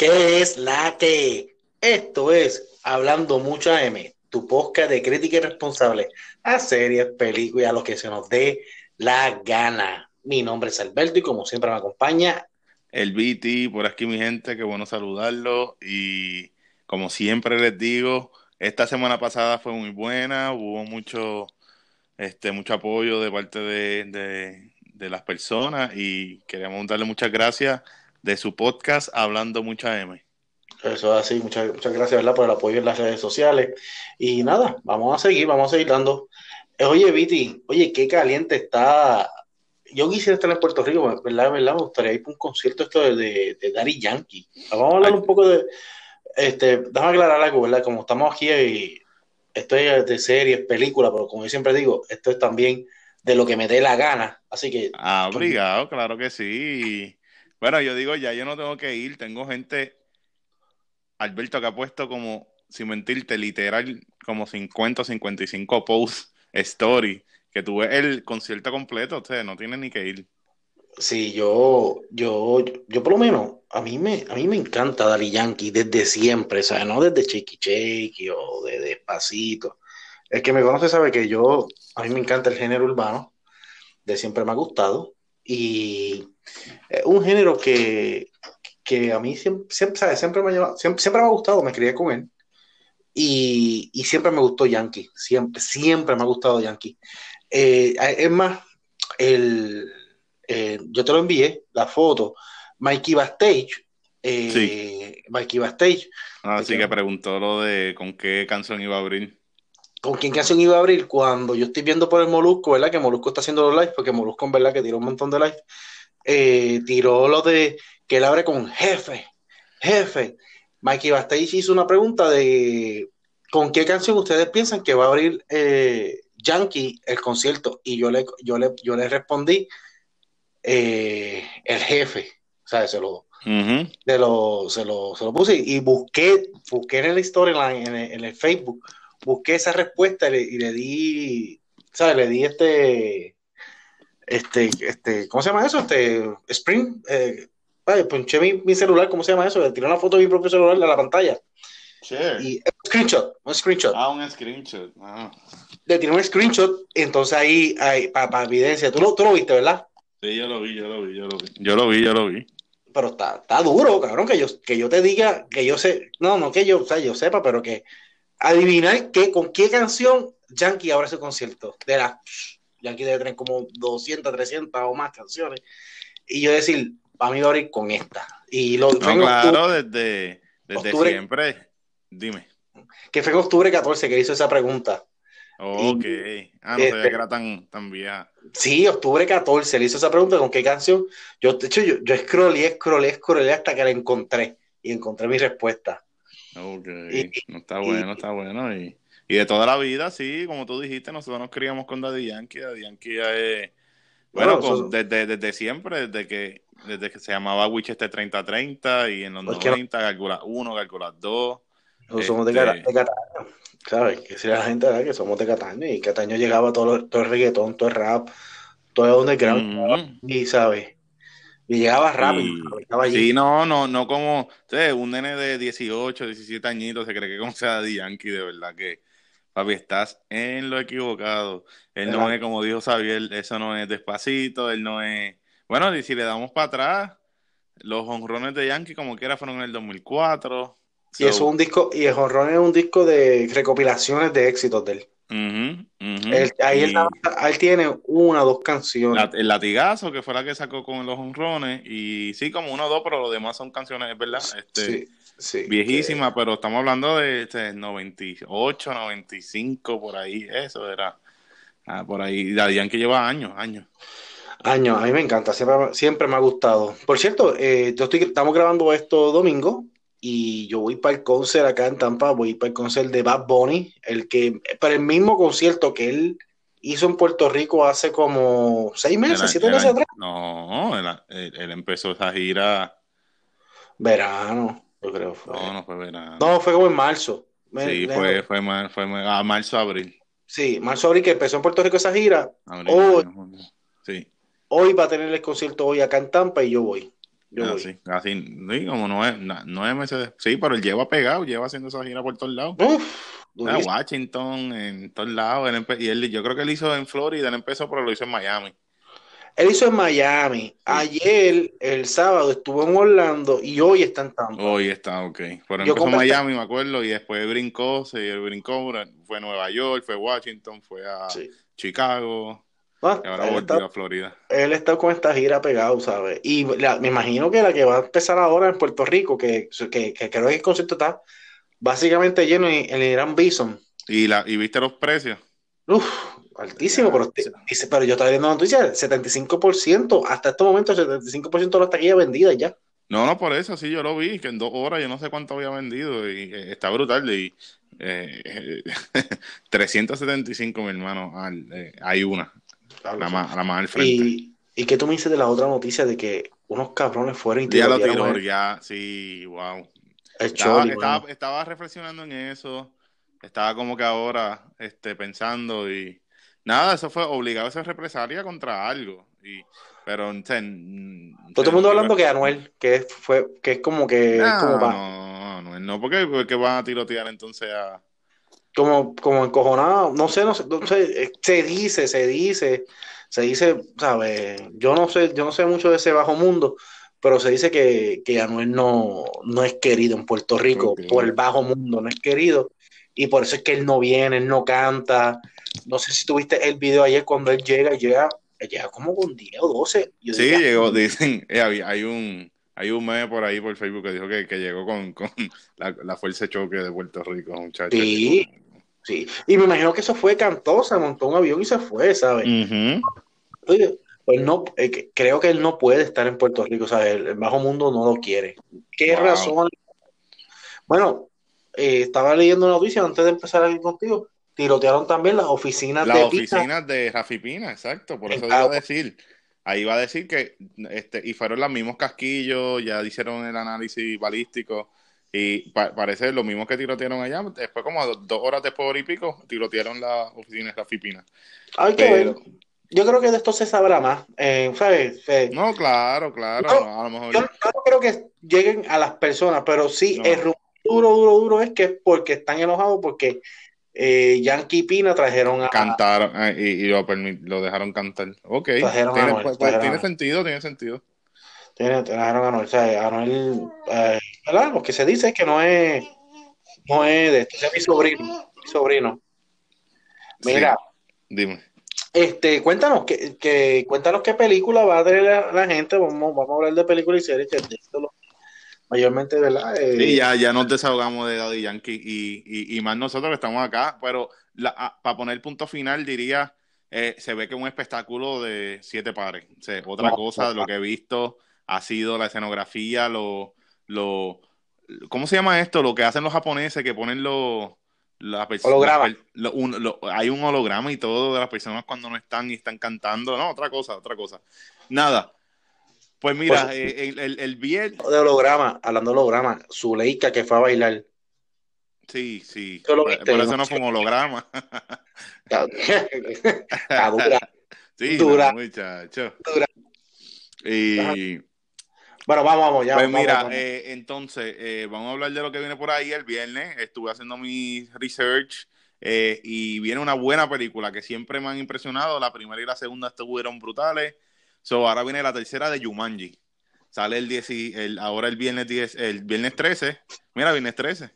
¿Qué es la que? Esto es Hablando Mucha M, tu podcast de crítica y responsable a series, películas, a lo que se nos dé la gana. Mi nombre es Alberto y como siempre me acompaña el BT, por aquí mi gente, qué bueno saludarlo y como siempre les digo, esta semana pasada fue muy buena, hubo mucho, este, mucho apoyo de parte de, de las personas y queremos darle muchas gracias de su podcast Hablando Mucha M. Eso es así, muchas, muchas gracias ¿verdad? por el apoyo en las redes sociales. Y nada, vamos a seguir, vamos a seguir dando. Eh, oye, Viti, oye, qué caliente está. Yo quisiera estar en Puerto Rico, ¿verdad? ¿verdad? Me gustaría ir para un concierto esto de, de, de Daddy Yankee. Vamos a hablar un poco de. Este, déjame aclarar algo, ¿verdad? Como estamos aquí y esto es de series, películas, pero como yo siempre digo, esto es también de lo que me dé la gana. Así que. Ah, obligado, claro que sí. Bueno, yo digo, ya yo no tengo que ir, tengo gente, Alberto, que ha puesto como, sin mentirte, literal, como 50 o 55 posts, story, que tuve el concierto completo, sea, no tiene ni que ir. Sí, yo, yo, yo por lo menos, a mí me, a mí me encanta Daddy Yankee desde siempre, sea, no desde Cheeky Cheeky o de Despacito. El que me conoce sabe que yo, a mí me encanta el género urbano, de siempre me ha gustado, y un género que, que, a mí siempre, siempre, siempre, me ha siempre, siempre, me ha gustado, me crié con él. Y, y, siempre me gustó Yankee, siempre, siempre me ha gustado Yankee. Eh, es más, el, eh, yo te lo envié, la foto, Mikey Bastage. Eh, sí. Mikey Bastage. Así ah, que preguntó lo de con qué canción iba a abrir con quién canción iba a abrir cuando yo estoy viendo por el Molusco, ¿verdad? Que Molusco está haciendo los lives, porque Molusco en verdad que tiró un montón de lives. Eh, tiró lo de que él abre con jefe, jefe. Mikey Bastage hizo una pregunta de con qué canción ustedes piensan que va a abrir eh, Yankee el concierto. Y yo le, yo le, yo le respondí eh, el jefe. O sea, se lo, lo, se lo, se lo puse y busqué, busqué en la historia en, en el Facebook busqué esa respuesta y le, di, ¿sabes? Le di este, este, este, ¿cómo se llama eso? Este, Spring, eh, ponché mi, celular, ¿cómo se llama eso? Le tiré una foto de mi propio celular de la pantalla. Sí. Y un screenshot, un screenshot. Ah, un screenshot. Ah. Le tiré un screenshot, entonces ahí, ahí para evidencia. ¿Tú lo, tú lo viste, ¿verdad? Sí, yo lo vi, yo lo vi, yo lo vi. Yo lo vi, yo lo vi. Pero está, está duro, cabrón, que yo, que yo te diga, que yo sé, no, no que yo, o sea, yo sepa, pero que adivinar qué, con qué canción Yankee abre su concierto. De la Yankee debe tener como 200, 300 o más canciones. Y yo decir, para mí va a abrir con esta. Y lo no, claro, desde, desde siempre. Dime. Que fue en octubre 14 que hizo esa pregunta. Ok. ah, no sabía que era tan, tan vieja. Sí, octubre 14 le hizo esa pregunta con qué canción. Yo, de hecho, yo, yo scrollé, scrollé, scrollé hasta que la encontré. Y encontré mi respuesta. Ok, no está bueno, está bueno. Y, y, de toda la vida, sí, como tú dijiste, nosotros nos criamos con Daddy Yankee. Daddy Yankee es, bueno, desde, desde siempre, desde que desde que se llamaba Winchester 3030 y en los 90 calcula 1, calcula 2. Nosotros somos de, este Cataño, ¿sabes? Que si la gente ¿verdad? que somos de Cataño y Cataño llegaba todo, todo el reggaetón, todo el rap, todo el underground. Y, ¿sabes? Y llegaba rápido. Sí, no, no, no como, un nene de 18, 17 añitos se cree que como sea de Yankee, de verdad que, papi, estás en lo equivocado. Él no es, como dijo Xavier, eso no es despacito, él no es, bueno, y si le damos para atrás, los honrones de Yankee como quiera fueron en el 2004. Y eso es un disco, y el honrón es un disco de recopilaciones de éxitos de él ahí él, tiene una o dos canciones. el latigazo, que fue la que sacó con los honrones, y sí, como uno o dos, pero los demás son canciones, es verdad, este, sí, viejísimas, pero estamos hablando de este, 98, 95, por ahí, eso era. Ah, por ahí, Daddy que lleva años, años. Años, a mí me encanta, siempre, siempre me ha gustado. Por cierto, eh, yo estoy, estamos grabando esto domingo, y yo voy para el concert acá en Tampa, voy para el concert de Bad Bunny, el que, para el mismo concierto que él hizo en Puerto Rico hace como seis meses, siete meses atrás. No, él, empezó esa gira. Verano, yo creo fue. No, no fue verano. No, fue como en marzo. sí, fue, fue, fue, a marzo, abril. Sí, marzo, abril, que empezó en Puerto Rico esa gira. hoy, sí. hoy va a tener el concierto hoy acá en Tampa y yo voy. Yo así, así, sí, como nueve, nueve meses. Sí, pero él lleva pegado, lleva haciendo esa gira por todos lados. Uf, durísimo. Washington, en todos lados. él y él, yo creo que él hizo en Florida, él empezó, pero lo hizo en Miami. Él hizo en Miami. Ayer, el sábado, estuvo en Orlando y hoy está en Tampa. Hoy está, ok. Pero Yo empezó en Miami, me acuerdo, y después brincó, se brincó, fue a Nueva York, fue a Washington, fue a Sí. Chicago, Ah, ahora volvió está, a Florida. él está con esta gira pegado, ¿sabes? Y la- me imagino que la que va a empezar ahora en Puerto Rico, que, que, que creo que el concierto está básicamente lleno en el Irán Bison. ¿Y, la, ¿Y viste los precios? Uf, altísimo, pero, dice, pero yo estaba viendo noticias, 75%, hasta este momento, 75% de las taquillas vendidas ya. No, no, por eso, sí, yo lo vi, que en dos horas yo no sé cuánto había vendido, y eh, está brutal, y eh, 375, mi hermano, al- eh, hay una, la más, al frente. Y, ¿Y qué tú me dices de la otra noticia de que unos cabrones fueron y Ya lo tiró, ya, sí, wow. el Estaba, Choli, estaba, reflexionando en eso, estaba como que ahora este, pensando y nada, eso fue obligado a ser represalia contra algo. Y, pero, o sea, n- Todo el mundo hablando que Anuel, que es, fue, que es como que, No, como, no, no, no, porque, porque van a tirotear entonces a... como, como encojonado, no sé, no sé, no sé, eh, se dice, se dice, se dice, ¿sabes? Yo no sé, yo no sé mucho de ese bajo mundo, pero se dice que, que Anuel no, no es querido en Puerto Rico, Ok. por el bajo mundo, no es querido, y por eso es que él no viene, él no canta. No sé si tuviste el video ayer cuando él llega, llega, llega como con 10 o 12. Yo Sí, diría, llegó, dicen, eh, hay un... Hay un meme por ahí por Facebook que dijo que, que llegó con, con la, la fuerza de choque de Puerto Rico, muchachos. Sí. Sí. Y me imagino que eso fue cantosa, montó un avión y se fue, ¿sabes? Oye, pues no, eh, creo que él no puede estar en Puerto Rico, ¿sabes? El, el bajo mundo no lo quiere. ¿Qué Wow. razón? Bueno, eh, estaba leyendo una noticia antes de empezar aquí contigo. Tirotearon también las oficinas Las de Pina. oficinas de Rafi Pina, exacto, por eso iba a decir. Ahí iba a decir que, este, y fueron los mismos casquillos, ya hicieron el análisis balístico, y pa- parece lo mismo que tirotearon allá, después como do- dos horas después hora y pico, tirotearon las oficinas Pina. Hay que ver. Yo creo que de esto se sabrá más. eh, ¿sabes? Eh, No, claro, claro, No, no, a lo mejor... yo, no creo que lleguen a las personas, pero sí, No. el rumor duro, duro, duro es que es porque están enojados porque eh, Yankee y Pina trajeron a, cantaron eh, y, y lo, lo dejaron cantar. Ok, Trajeron a tiene, Anuel, pues, pues, trajeron tiene a- sentido, tiene sentido. Tiene- trajeron a Anuel. O sea, Anuel, eh, ¿verdad? Lo que se dice es que no es, no es de esto, es mi sobrino. Mi sobrino. Mira, Dime. este, cuéntanos que, que, cuéntanos qué película va a traer la, la gente. Vamos, vamos a hablar de películas y series que lo- mayormente, ¿verdad? Eh, Sí, ya, ya nos desahogamos de Daddy Yankee y, y, y más nosotros que estamos acá, pero para poner punto final diría, eh, se ve que es un espectáculo de siete pares. O sea, otra No, cosa de lo que he visto ha sido la escenografía, lo, lo, ¿cómo se llama esto? Lo que hacen los japoneses que ponen los... La Holograma. lo- un- lo- hay un holograma y todo de las personas cuando no están y están cantando. No, otra cosa, otra cosa. Nada. Pues mira, Pues- eh, el, el, el viernes, de holograma, hablando de holograma, Zuleika que fue a bailar. Sí, sí. ¿Tú lo Por, viste? por eso No fue un holograma. Está dura. Sí, Dura. no, muchacho. Dura. Y Bueno, vamos, vamos, ya. pues vamos, mira, vamos. eh, entonces eh, vamos a hablar de lo que viene por ahí el viernes. Estuve haciendo mi research eh, y viene una buena película que siempre me han impresionado. La primera y la segunda estuvieron brutales. So, ahora viene la tercera de Jumanji. Sale el 10, y- el, ahora el viernes 10, el viernes 13. Mira, viernes 13.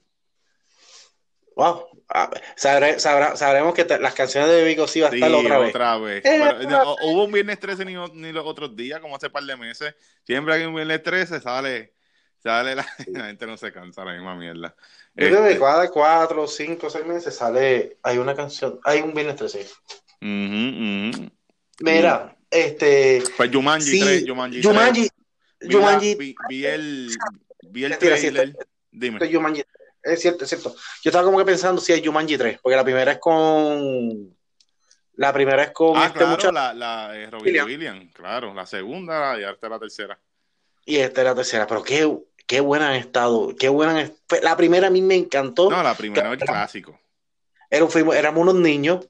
Wow. Ah, sabré- sabrá- sabremos que te- las canciones de Vico sí va a Sí, estar otra vez. otra vez. Eh, Pero, no, hubo un viernes 13 ni, ni los otros días, como hace par de meses. Siempre hay un viernes 13, sale, sale la, la gente no se cansa la misma mierda. Yo creo que Este, cada cuatro, cinco, seis meses sale, hay una canción, hay un viernes 13. ujú, ujú. Mira, este, Pues Jumanji sí, 3, Jumanji 3. Jumanji, Vi, la- Jumanji, vi, vi el, vi el sí, trailer. Dime. este Jumanji, es cierto, es cierto. Yo estaba como que pensando si es Jumanji 3, porque la primera es con, la primera es con Ah, este claro, muchacho la, la eh, Robin Williams. Williams, claro. La segunda y ahora la tercera. y esta es la tercera, pero qué, qué buena han estado, qué buena han- la primera a mí me encantó, No, la primera es el clásico. era un éramos unos niños.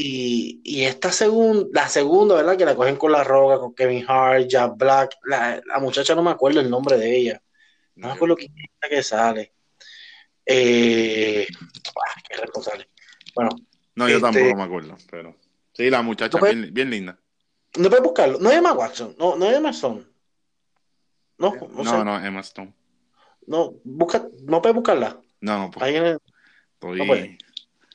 Y, y esta segunda, la segunda, ¿verdad? Que la cogen con la roca, con Kevin Hart, Jack Black. La, la muchacha no me acuerdo el nombre de ella. No me acuerdo quién es la que sale. Eh, ah, qué responsable. Bueno. No, yo este, tampoco me acuerdo, pero. Sí, la muchacha, bien, bien, linda. No puedes buscarlo. No es Emma Watson, no, no es Emma Stone. No, no, no, no, Emma Stone. No, busca, no puedes buscarla. No, no puedo. Ahí en el... no puede.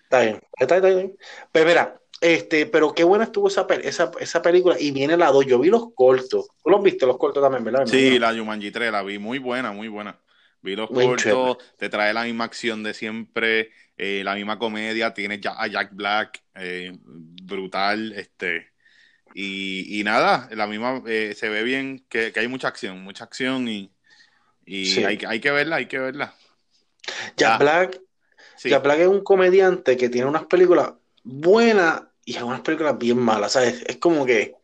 Está bien, está, está bien. Pero mira, este, pero qué buena estuvo esa, esa, esa película. Y viene la 2. Yo vi los cortos. Tú los viste, los cortos también, ¿verdad? Sí, la Jumanji 3 la vi. Muy buena, muy buena. Vi los cortos, te trae la misma acción de siempre, eh, la misma comedia. Tiene a Jack Black, eh, brutal. este y, y, nada, la misma eh, se ve bien que, que, hay mucha acción, mucha acción y, y hay, hay, que verla, hay que verla. Jack Black Jack Black es un comediante que tiene unas películas buenas y unas películas bien malas, ¿sabes? Es como que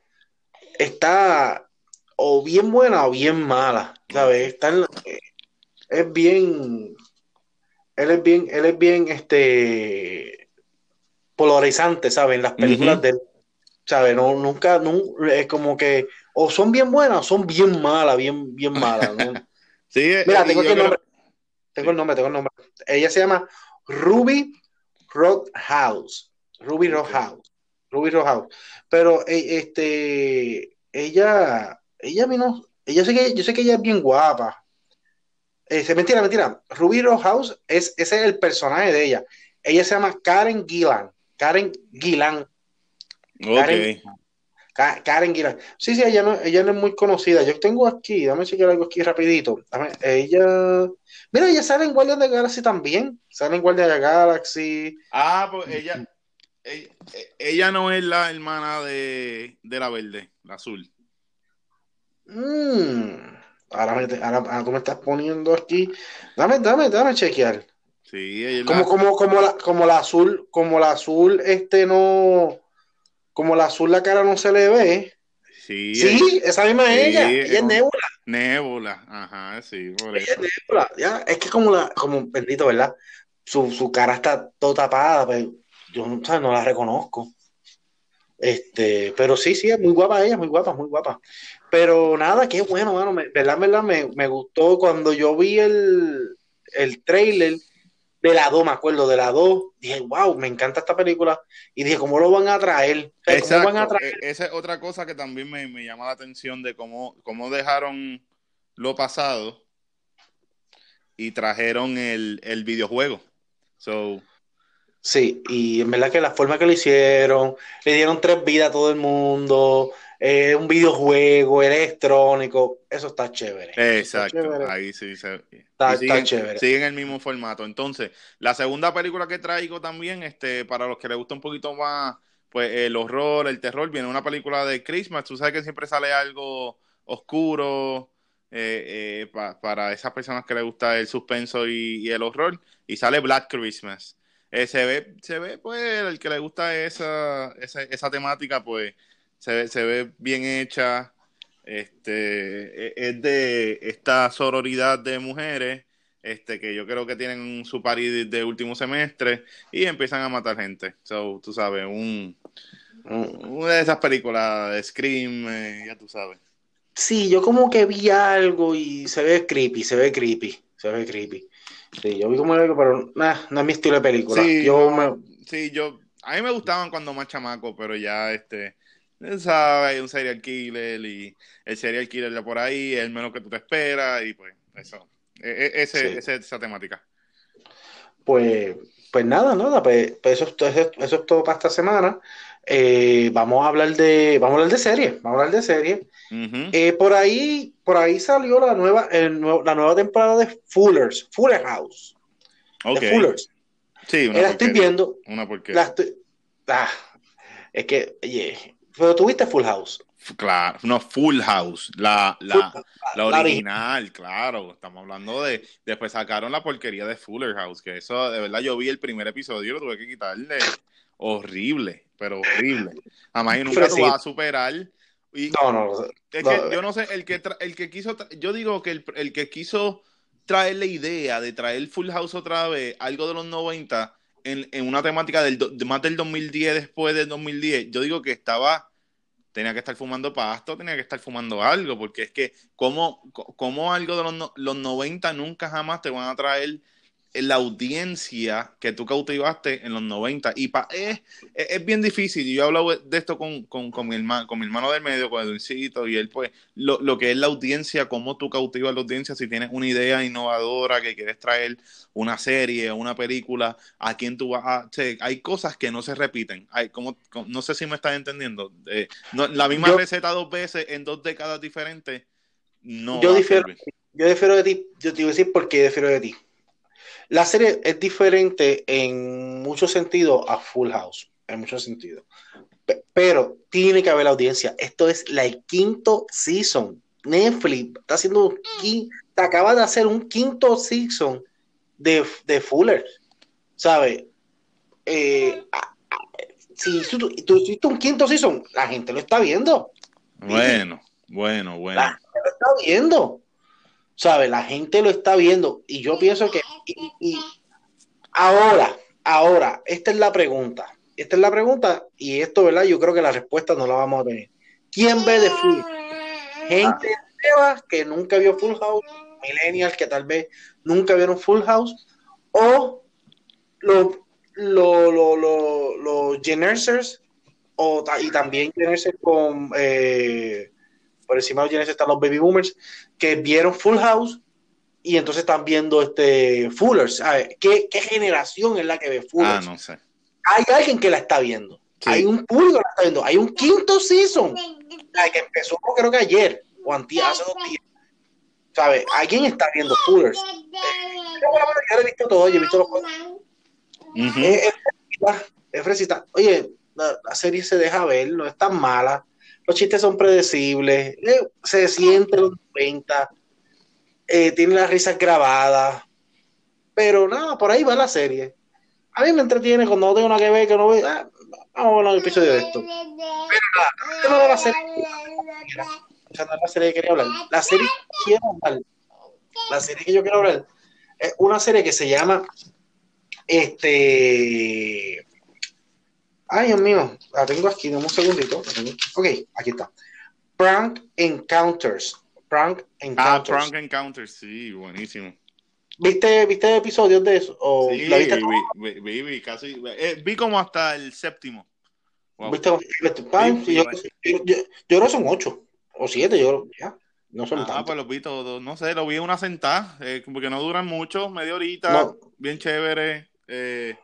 está o bien buena o bien mala, ¿sabes? Está es bien, él es bien, él es bien, este, polarizante, ¿sabes? En las películas de él, ¿sabes? No, nunca, es como que o son bien buenas o son bien malas, bien, bien malas, ¿no? sí, Mira, tengo el nombre. Tengo el nombre, tengo el nombre. Ella se llama Ruby Roadhouse. Ruby Roadhouse. Ruby Roadhouse. Pero eh, este ella ella vino, ella sé que yo sé que ella es bien guapa. Eh, mentira, mentira. Ruby Roadhouse es ese es el personaje de ella. Ella se llama Karen Gillan. Karen Gillan. Okay. Karen, Gillan. Sí, sí, ella no, ella no es muy conocida. Yo tengo aquí, dame chequear algo aquí rapidito. ella Mira, ella sale en Guardian de la Galaxy también. Sale en Guardian de la Galaxy. Ah, pues ella, ella, no es la hermana de, la verde, la azul. Mm. Ahora, ahora, tú me estás poniendo aquí. Dame, dame, dame chequear. Sí, como, como, como, la, como la azul, como la azul, este no, como la azul la cara no se le ve. Sí, sí esa misma es ella. Ella es Nebula. Nebula, ajá, sí, por ella Es Nebula, ya. Es que como la, como bendito, ¿verdad? Su, su cara está todo tapada, pero yo no la reconozco. Este, pero sí, sí, es muy guapa ella, muy guapa, muy guapa. Pero nada, qué bueno, bueno, verdad, verdad, me, me gustó cuando yo vi el, el trailer de la 2, me acuerdo, de la 2, dije, wow, me encanta esta película. Y dije, ¿cómo lo van a traer? ¿Cómo van a traer? E-, esa es otra cosa que también me, me, llama la atención de cómo, cómo dejaron lo pasado y trajeron el, el videojuego. So, sí, y en verdad que la forma que lo hicieron, le dieron tres vidas a todo el mundo, eh, un videojuego electrónico, eso está chévere. Exacto, ahí sí se... Está, siguen, chévere. Siguen el mismo formato. Entonces, la segunda película que traigo también, este, para los que les gusta un poquito más, pues el horror, el terror, viene una película de Christmas, tú sabes que siempre sale algo oscuro, eh, eh, para esas personas que les gusta el suspenso y, el horror, y sale Black Christmas. se ve, se ve, pues, el que le gusta esa, esa, esa temática, pues, se ve, se ve bien hecha. Este, e, es de esta sororidad de mujeres este, que yo creo que tienen su party de, último semestre y empiezan a matar gente. So, tú sabes, un, una de esas películas de Scream, eh, ya tú sabes. Sí, yo como que vi algo y se ve creepy, se ve creepy, se ve creepy. Sí, yo vi como algo, pero no es mi estilo de película. Sí, yo sí, yo, a mí me gustaban cuando más chamaco, pero ya este, sabes, hay un serial killer y el serial killer de por ahí es el menos que tú te esperas y pues eso, e, e, ese, esa temática. Pues, pues nada, nada, pues, pues eso, eso, eso, es todo para esta semana. Eh, vamos a hablar de, vamos a hablar de serie, vamos a hablar de serie. Eh, por ahí, por ahí salió la nueva, el, la nueva temporada de Fullers, Fuller House. Okay. De Fullers. Sí, una la estoy viendo. Una porque. ah, es que, oye, pero tuviste Full House. Claro, no, Full House, la, la, la, original, claro. Estamos hablando de. Después sacaron la porquería de Fuller House, que eso, de verdad, yo vi el primer episodio y lo tuve que quitarle. Horrible, pero horrible. Además, y nunca lo vas a superar. no, no, es que yo no sé, el que, el que quiso. Yo digo que el, el que quiso traer la idea de traer Full House otra vez, algo de los 90, en, en una temática del, de más del 2010, después del 2010, yo digo que estaba, tenía que estar fumando pasto, tenía que estar fumando algo, porque es que como, algo de los, los 90 nunca jamás te van a traer la audiencia que tú cautivaste en los 90. Y pa, es, es, bien difícil. Yo he hablado de esto con, con, con, mi, hermano, con mi hermano del medio, con Eduncito, y él, pues, lo, lo, que es la audiencia, cómo tú cautivas la audiencia, si tienes una idea innovadora que quieres traer una serie una película, a quién tú vas a. hay cosas que no se repiten. Hay, como, no sé si me estás entendiendo. Eh, no, la misma receta dos veces en dos décadas diferentes. No. Yo difiero, yo difiero de ti. Yo te iba a decir por qué difiero de ti la serie es diferente en muchos sentidos a Full House, en muchos sentidos. Pero tiene que haber la audiencia. Esto es la quinto season. Netflix está haciendo un te acaba de hacer un quinto season de, de Fuller. ¿Sabes? Eh, si tú, hiciste un quinto season, la gente lo está viendo. Bueno, bueno, bueno. La gente lo está viendo. ¿Sabe? La gente lo está viendo y yo pienso que y, ahora, ahora, esta es la pregunta. Esta es la pregunta y esto, ¿verdad? Yo creo que la respuesta no la vamos a tener. ¿Quién ve de Full? Gente nueva que nunca vio Full House, millennials que tal vez nunca vieron Full House o los lo, lo, lo o, y también Genersers con eh, por encima de los están los baby boomers, que vieron Full House y entonces están viendo este Fullers. ¿Qué, ¿Qué, generación es la que ve Fullers? Ah, no sé. Hay alguien que la está viendo. Hay un público que la está viendo. Hay un quinto season la que empezó creo que ayer o antes, hace dos días. ¿Sabes? Alguien está viendo Fullers. yo lo he visto todo, yo he visto los es, fresita. Oye, la, la, serie se deja ver, no es tan mala los chistes son predecibles, eh, se siente los 90, eh, tiene las risas grabadas, pero nada, por ahí va la serie. A mí me entretiene cuando no tengo nada que ver, que no veo, ah, vamos a ver un episodio de esto. Pero nada, la serie. la serie que quería hablar. La serie que quiero hablar, la serie que yo quiero hablar, es una serie que se llama este Ay, Dios mío, la tengo aquí, dame un segundito. Ok, aquí está. Prank Encounters. Prank Encounters. Ah, Prank Encounters, sí, buenísimo. ¿Viste, ¿Viste episodios de eso? ¿O sí, viste vi, vi, vi, casi. Eh, vi como hasta el séptimo. ¿Viste? Vi, yo, yo, yo, creo que son ocho o siete, yo ya. No son ah, tantos. pues los vi todos. No sé, lo vi una sentada, eh, porque no duran mucho, media horita, bien chévere. Eh,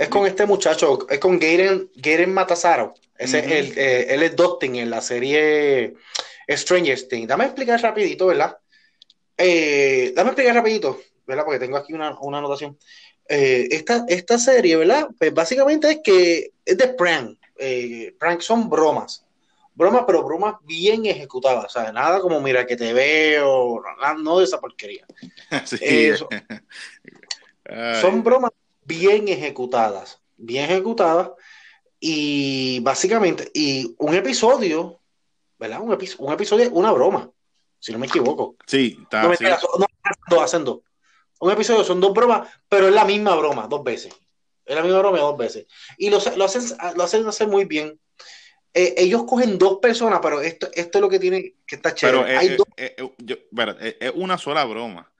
es con este muchacho, es con Garen, Garen Matasaro. Ese, el, eh, él es Dustin en la serie Stranger Things. Dame explicar rapidito, ¿verdad? Eh, dame explicar rapidito, ¿verdad? Porque tengo aquí una, una anotación. Eh, esta, esta serie, ¿verdad? Pues básicamente es que es de prank. prank son bromas. Bromas, pero bromas bien ejecutadas. O sea, nada como mira que te veo, no de esa porquería. Sí. son bromas bien ejecutadas, bien ejecutadas, y básicamente, y un episodio, ¿verdad? Un, un episodio, una broma, si no me equivoco. Sí, está. No, no, hacen dos. Un episodio son dos bromas, pero es la misma broma, dos veces. Es la misma broma dos veces. Y lo, lo hacen, lo hacen hacer muy bien. Eh, ellos cogen dos personas, pero esto, esto es lo que tiene que estar chévere. Hay dos... es una sola broma.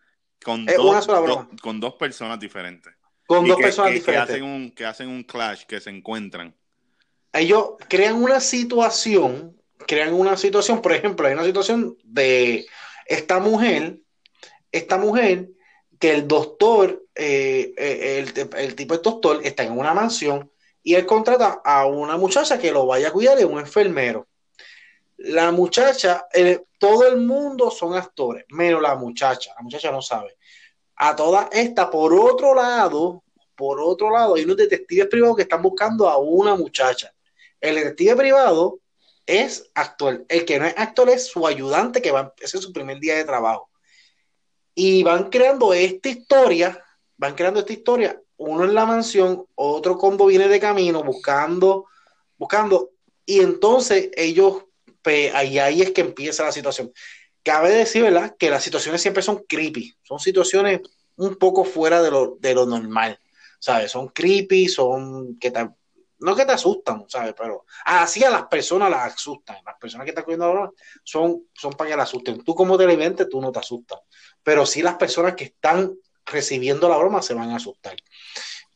Con es una sola broma. con dos personas diferentes. Con dos personas diferentes. Que hacen, un, que hacen un clash, que se encuentran. Ellos crean una situación, crean una situación, por ejemplo, hay una situación de esta mujer, esta mujer, que el doctor, eh, eh, el, el, tipo de doctor está en una mansión y él contrata a una muchacha que lo vaya a cuidar de un enfermero. La muchacha, todo el mundo son actores, menos la muchacha. La muchacha no sabe a toda esta, por otro lado, por otro lado, hay unos detectives privados que están buscando a una muchacha. El detective privado es actor. El que no es actor es su ayudante, que va, ese es su primer día de trabajo. Y van creando esta historia, van creando esta historia, uno en la mansión, otro combo viene de camino buscando, buscando, y entonces ellos, pues, ahí, ahí es que empieza la situación cabe decir, ¿verdad? Que las situaciones siempre son creepy, son situaciones un poco fuera de lo, de lo normal. ¿sabes? Son creepy, son que te, no que te asustan, ¿sabes? Pero así a las personas las asustan. Las personas que están cogiendo ahora son, son para que las asusten. Tú como televidente, tú no te asustas. Pero sí las personas que están recibiendo la broma se van a asustar.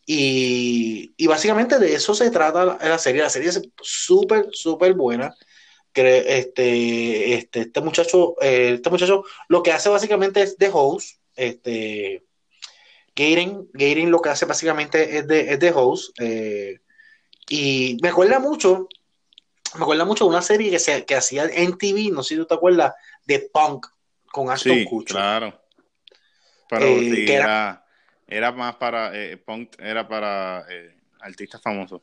Y, y básicamente de eso se trata la, serie. La serie es súper, súper buena. Que este, este, este muchacho, eh, este muchacho lo que hace básicamente es de host. Este, Gaten, lo que hace básicamente es de, es de host. Eh, y me acuerda mucho, me acuerda mucho de una serie que, se, que hacía en TV, no sé si tú te acuerdas, de Punk con Ashton sí, Claro. Pero eh, era, era, más para, Punk era para artistas famosos.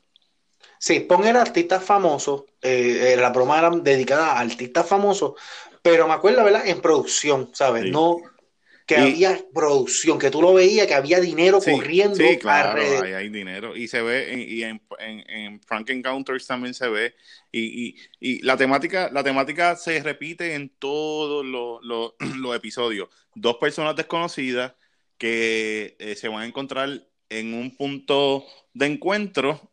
Sí, Punk era artista famoso, la broma era dedicada a artistas famosos, pero me acuerdo, ¿verdad? En producción, ¿sabes? No, que había producción, que tú lo veías, que había dinero corriendo. Sí, claro, hay, dinero. Y se ve, y en, en, Frank Encounters también se ve. Y, y, la temática la temática se repite en todos los, episodios. Dos personas desconocidas que eh, se van a encontrar en un punto de encuentro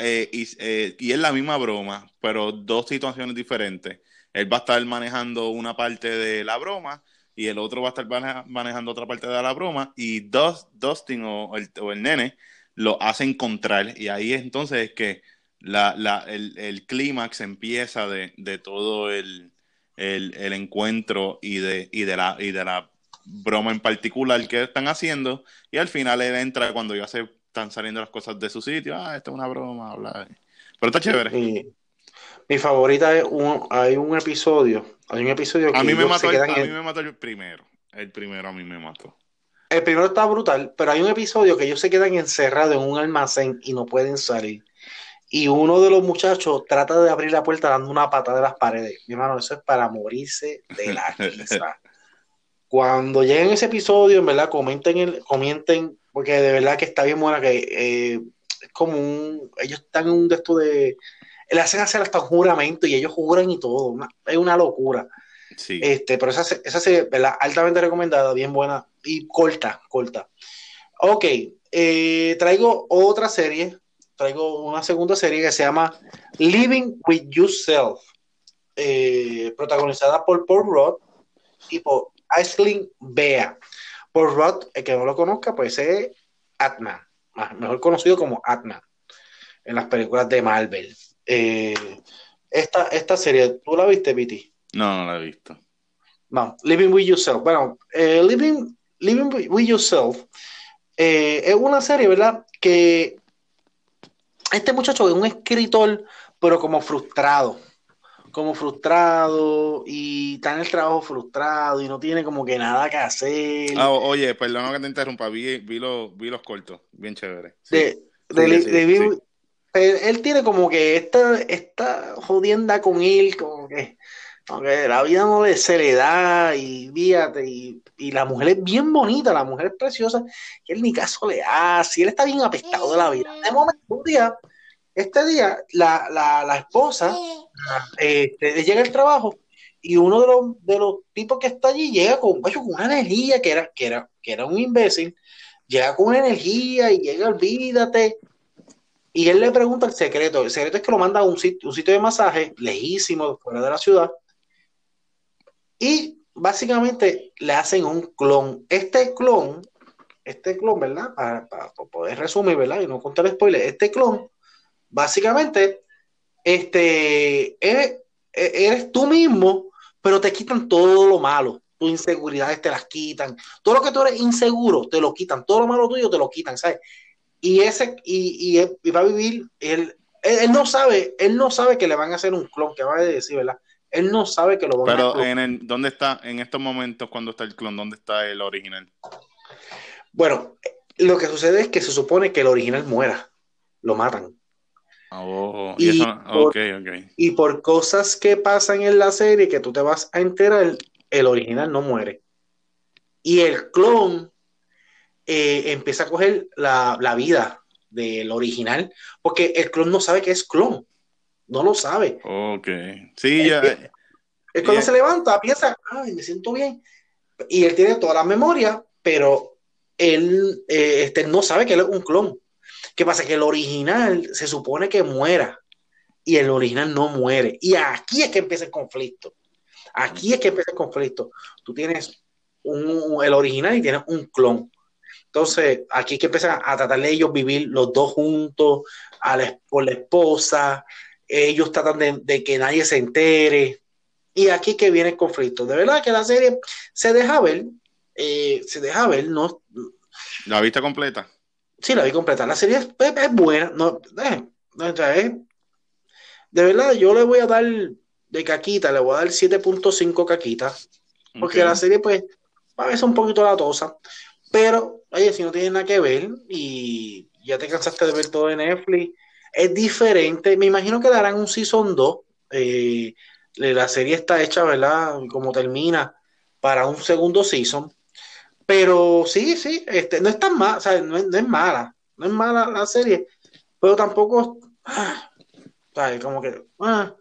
eh, y, eh, y es la misma broma, pero dos situaciones diferentes. Él va a estar manejando una parte de la broma y el otro va a estar manejando otra parte de la broma y Dustin o el, o el, nene lo hace encontrar y ahí entonces es que la, el, el clímax empieza de, de todo el, el, el, encuentro y de, y, de la, y de la broma en particular que están haciendo y al final él entra cuando ya se están saliendo las cosas de su sitio, ah, esto es una broma, bla. pero está chévere. Mi favorita es un, hay un episodio, hay un episodio que a mí me mató, el, a mí me mató el primero, el primero a mí me mató. El primero está brutal, pero hay un episodio que ellos se quedan encerrados en un almacén y no pueden salir. Y uno de los muchachos trata de abrir la puerta dando una patada de las paredes. Mi hermano, eso es para morirse de la risa. Cuando lleguen ese episodio, en verdad, comenten, el, comenten, porque de verdad que está bien buena, que eh, es como un, ellos están en un de esto de, le hacen hacer hasta un juramento y ellos juran y todo. es una locura. Sí. Este, pero esa, esa serie, ¿verdad? Altamente recomendada, bien buena y corta, corta. Ok, eh, traigo otra serie, traigo una segunda serie que se llama Living with Yourself, eh, protagonizada por Paul Roth y por Aislinn Bea. Paul Roth, el que no lo conozca, pues es Atman, mejor conocido como Atman en las películas de Marvel. Eh, esta, esta serie, ¿tú la viste, Viti? No, no la he visto. No, Living with Yourself. Bueno, eh, Living, Living with Yourself eh, es una serie, ¿verdad? Que este muchacho es un escritor, pero como frustrado. Como frustrado y está en el trabajo frustrado y no tiene como que nada que hacer. Ah, oye, perdona que te interrumpa, vi, vi, los, vi los cortos, bien chévere. De, de, él, tiene como que esta, esta jodienda con él, como que, la vida no le, se le da y fíjate, y, y, la mujer es bien bonita, la mujer es preciosa, y él ni caso le hace, y él está bien apestado de la vida. De momento, un día, este día, la, la, la esposa este, llega al trabajo y uno de los, de los tipos que está allí llega con, con una energía que era, que, era, que era un imbécil, llega con una energía y llega, olvídate, y él le pregunta el secreto. El secreto es que lo manda a un sitio, un sitio de masaje lejísimo, fuera de la ciudad. Y básicamente le hacen un clon. Este clon, este clon, ¿verdad? Para, poder resumir, ¿verdad? Y no contar spoiler. Este clon, básicamente, este, eres, eres tú mismo, pero te quitan todo lo malo tus inseguridades te las quitan. Todo lo que tú eres inseguro, te lo quitan. Todo lo malo tuyo, te lo quitan, ¿sabes? y ese y, y, va a vivir él, él, no sabe él no sabe que le van a hacer un clon que va a decir verdad él no sabe que lo van a hacer pero dónde está en estos momentos cuando está el clon dónde está el original bueno lo que sucede es que se supone que el original muera lo matan oh, y, por, y por cosas que pasan en la serie que tú te vas a enterar el original no muere y el clon eh, empieza a coger la, vida del original, porque el clon no sabe que es clon, no lo sabe. Ok, sí, ya. Es, cuando se levanta, piensa, ay, me siento bien, y él tiene toda la memoria, pero él eh, este, no sabe que él es un clon. ¿Qué pasa? Que el original se supone que muera y el original no muere. Y aquí es que empieza el conflicto. Aquí es que empieza el conflicto. Tú tienes un, el original y tienes un clon. Entonces, aquí es que empiezan a tratar de ellos vivir los dos juntos, a la, por la esposa. Ellos tratan de, que nadie se entere. Y aquí es que viene el conflicto. De verdad que la serie se deja ver. Eh, se deja ver, no. ¿La vista completa? Sí, la vi completa. La serie es, buena. No, eh, de verdad, yo le voy a dar de caquita, le voy a dar 7.5 caquitas. Porque la serie, pues, a veces un poquito latosa. Pero, oye, si no tiene nada que ver y ya te cansaste de ver todo de Netflix, es diferente. Me imagino que darán un season 2. Eh, la serie está hecha, ¿verdad? Como termina para un segundo season. Pero sí, sí, este, no es tan mala, o sea, no es, mala, no es mala la serie, pero tampoco, ah, Como que, ah.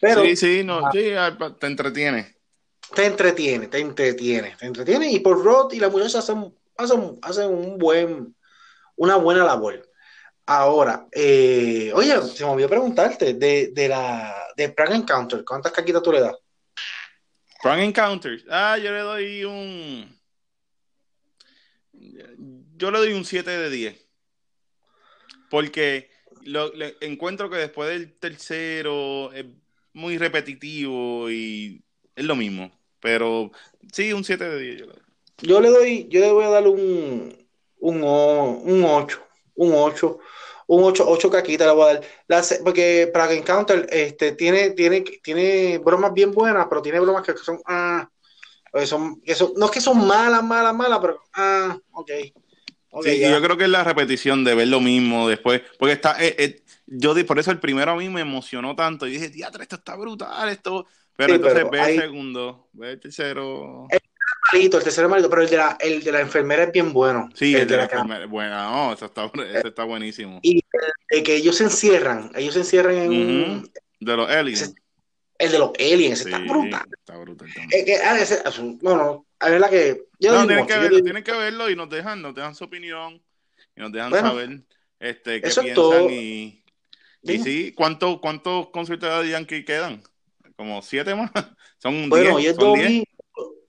pero, sí, sí, no, sí, te entretiene. Te entretiene, te entretiene, te entretiene, y por Rod y la muchacha hacen, hacen, hacen un buen, una buena labor. Ahora, eh, oye, se me olvidó preguntarte de, de la de Prank Encounter, ¿cuántas caquitas tú le das? Prank Encounter, ah, yo le doy un yo le doy un 7 de 10. Porque lo, encuentro que después del tercero es muy repetitivo y es lo mismo. Pero sí, un 7 de 10. Yo le doy, yo le voy a dar un, un, un 8. Un 8 un 8, 8 caquitas le voy a dar. porque para que Encounter este, tiene, tiene, tiene bromas bien buenas, pero tiene bromas que son, ah, son, eso, no es que son malas, malas, malas, pero, ah, ok sí, yo creo que es la repetición de ver lo mismo después, porque está, eh, eh, yo por eso el primero a mí me emocionó tanto, y dije, teatro, esto está brutal, esto, pero entonces ve el segundo, ve el tercero. El malito, el tercero malito, pero el de la, el de la enfermera es bien bueno. Sí, el, de, la, enfermera, bueno, no, eso está, eso está buenísimo. Y el, que ellos se encierran, ellos se encierran en un... De los aliens. El de los aliens, está brutal. Está brutal también. que, ah, ese, no, no, es verdad que. no, tienen, que verlo, tienen que verlo y nos dejan, nos dejan su opinión y nos dejan saber este, qué piensan. Y, y sí, ¿cuántos cuánto conciertos de Yankee quedan? ¿Como siete más? Son bueno, diez, son diez.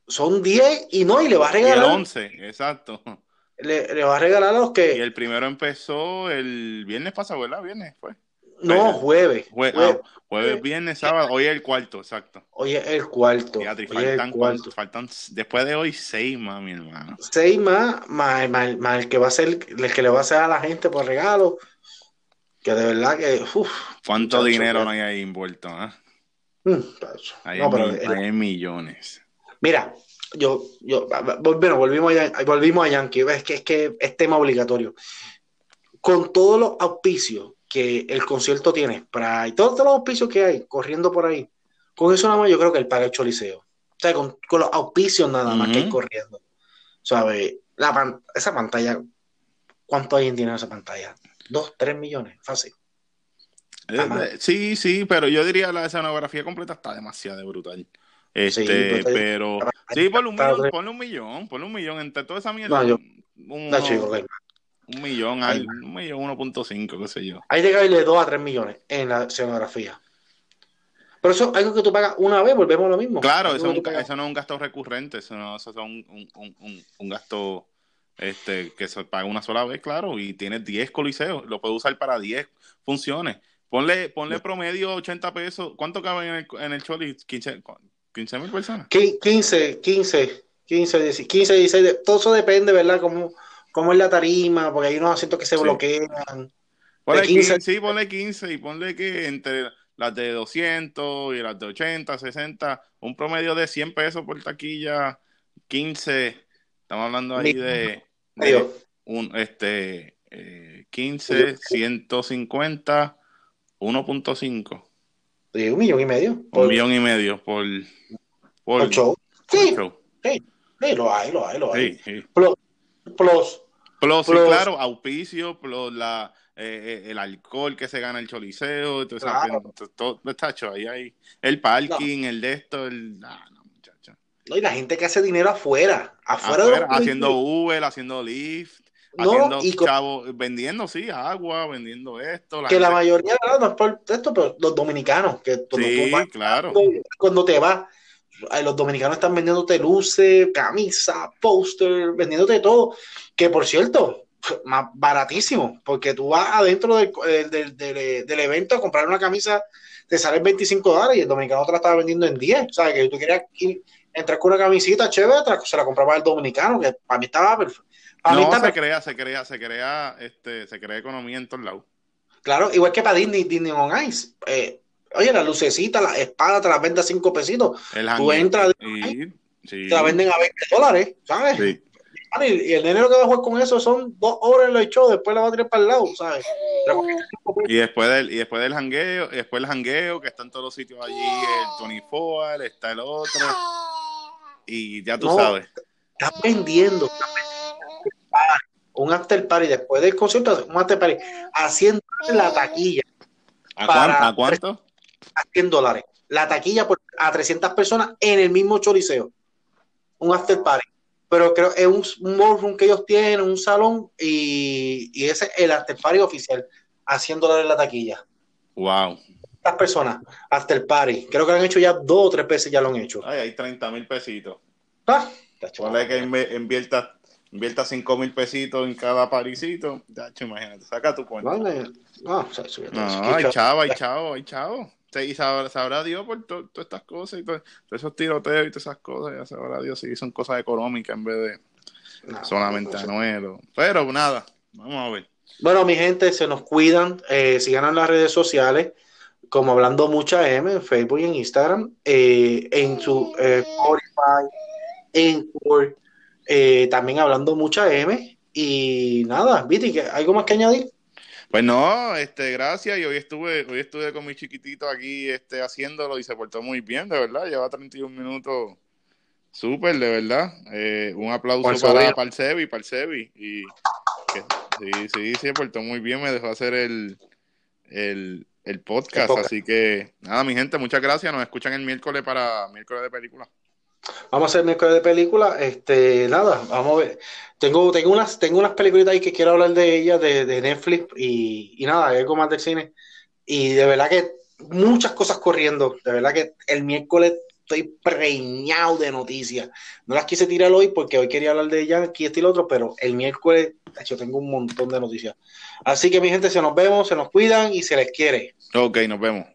Son diez y no, y le va a regalar. Y el once, exacto. Le, le, va a regalar a los que. Y el primero empezó el viernes pasado, ¿verdad? Viernes fue. No, jueves. Ah, jueves, viernes, sábado. Hoy es el cuarto, exacto. Hoy es el cuarto. faltan, cuarto. faltan, después de hoy, seis más, mi hermano. Seis más, más, más, el que va a ser, el que le va a hacer a la gente por regalo. Que de verdad que. Uf, ¿Cuánto dinero no hay ahí envuelto? ¿eh? hay, hay millones. Mira, yo, yo, bueno, volvimos a, volvimos a Yankee. Es que, es que es tema obligatorio. Con todos los auspicios que el concierto tiene para y todos, los auspicios que hay corriendo por ahí, con eso nada más yo creo que él paga el choliseo. O sea, con, los auspicios nada más que hay corriendo. ¿Sabes? La esa pantalla, ¿cuánto hay en dinero esa pantalla? Dos, tres millones, fácil. Eh, sí, sí, pero yo diría la escenografía completa está demasiado brutal. Este, pero, sí, ponle un, millón, ponle un millón, ponle un millón entre toda esa mierda. No, yo, un, no, chico, un millón, al, un millón, 1.5, qué sé yo. Hay de caerle 2 a 3 millones en la escenografía. Pero eso es algo que tú pagas una vez, volvemos a lo mismo. Claro, eso, no es un gasto recurrente, eso, no, eso es un, un, un, un, gasto este, que se paga una sola vez, claro, y tiene 10 coliseos, lo puedes usar para 10 funciones. Ponle, ponle promedio 80 pesos. ¿Cuánto cabe en el, en el Choli? 15 mil personas. 15, 15, 15, 15, 16. Todo eso depende, ¿verdad? Como cómo es la tarima, porque hay unos asientos que se bloquean. Ponle 15, sí, ponle 15 y ponle que entre las de 200 y las de 80, 60, un promedio de 100 pesos por taquilla, 15, estamos hablando ahí de, un, este, 15, 150, 1.5. Sí, un millón y medio. un millón y medio por, por, show. sí, Sí, lo hay, lo hay, lo hay. plus, Plus, claro, auspicio, plus la, eh, eh, el alcohol que se gana el choliseo, entonces, todo, está hecho ahí, ahí. El parking, el de esto, el... no, muchacha. No, y la gente que hace dinero afuera, afuera, haciendo Uber, haciendo Lyft, haciendo chavo, vendiendo, sí, agua, vendiendo esto. que la mayoría, no es por esto, pero los dominicanos, que sí, claro. cuando te vas, los dominicanos están vendiéndote luces, camisa, póster, vendiéndote todo. Que por cierto, más baratísimo, porque tú vas adentro del, del, evento a comprar una camisa, te sale 25 dólares y el dominicano te la estaba vendiendo en 10. O sea, que tú querías ir, entrar con una camisita chévere, se la compraba el dominicano, que para mí estaba perfecto. No, se crea, se crea, se crea, este, se crea economía en todos lados. Claro, igual que para Disney, Disney on Ice. Eh, oye, la lucecita, la espada te la venden a 5 pesitos. El tú entras y, te la venden a 20 dólares, ¿sabes? Sí. Y, el dinero que va a jugar con eso son dos horas en los shows, después la va a tirar para el lado, ¿sabes? Y después del, y después del jangueo, y después el jangueo, que están todos los sitios allí, el Tony Foal, está el otro. Y ya tú sabes. Estás vendiendo, un after party después del concierto, un after party, haciendo la taquilla. ¿A, cuánto? A 100 dólares. La taquilla por, a 300 personas en el mismo choriceo. Un after party. Pero creo que es un, un ballroom que ellos tienen, un salón, y, y ese es el after party oficial. A 100 dólares la taquilla. Wow. Estas personas, after party. Creo que lo han hecho ya dos o tres veces, ya lo han hecho. Ay, hay 30 mil pesitos. Ah, Ponle que inviertas invierta 5 mil pesitos en cada parisito, ya, imagínate, saca tu cuenta. Vale. No, no, hay chavo, hay chavo, hay chavo. Y sabrá, sabrá Dios por todas estas cosas y todos esos tiroteos y todas esas cosas, ya sabrá Dios si son cosas económicas en vez de solamente anuelo. Pero nada, vamos a ver. Bueno, mi gente, se nos cuidan, eh, sigan en las redes sociales, como hablando mucha M, en Facebook y en Instagram, eh, en su eh, Spotify, en eh, también hablando mucha M. Y nada, Viti, ¿algo más que añadir? Pues no, este, gracias. Y hoy estuve, hoy estuve con mi chiquitito aquí este, haciéndolo y se portó muy bien, de verdad. Lleva 31 minutos súper, de verdad. Eh, un aplauso para, para el Sebi, para el Sebi. Y sí, sí, se portó muy bien. Me dejó hacer el, el, el podcast. Así que nada, mi gente, muchas gracias. Nos escuchan el miércoles para miércoles de película. Vamos a hacer miércoles de película. Este, nada, vamos a ver. Tengo, tengo unas, tengo unas películas ahí que quiero hablar de ellas, de, de Netflix, y, y nada, algo más del cine. Y de verdad que muchas cosas corriendo. De verdad que el miércoles estoy preñado de noticias. No las quise tirar hoy porque hoy quería hablar de ellas aquí, este y lo otro, pero el miércoles, yo tengo un montón de noticias. Así que mi gente, se nos vemos, se nos cuidan y se les quiere. Ok, nos vemos.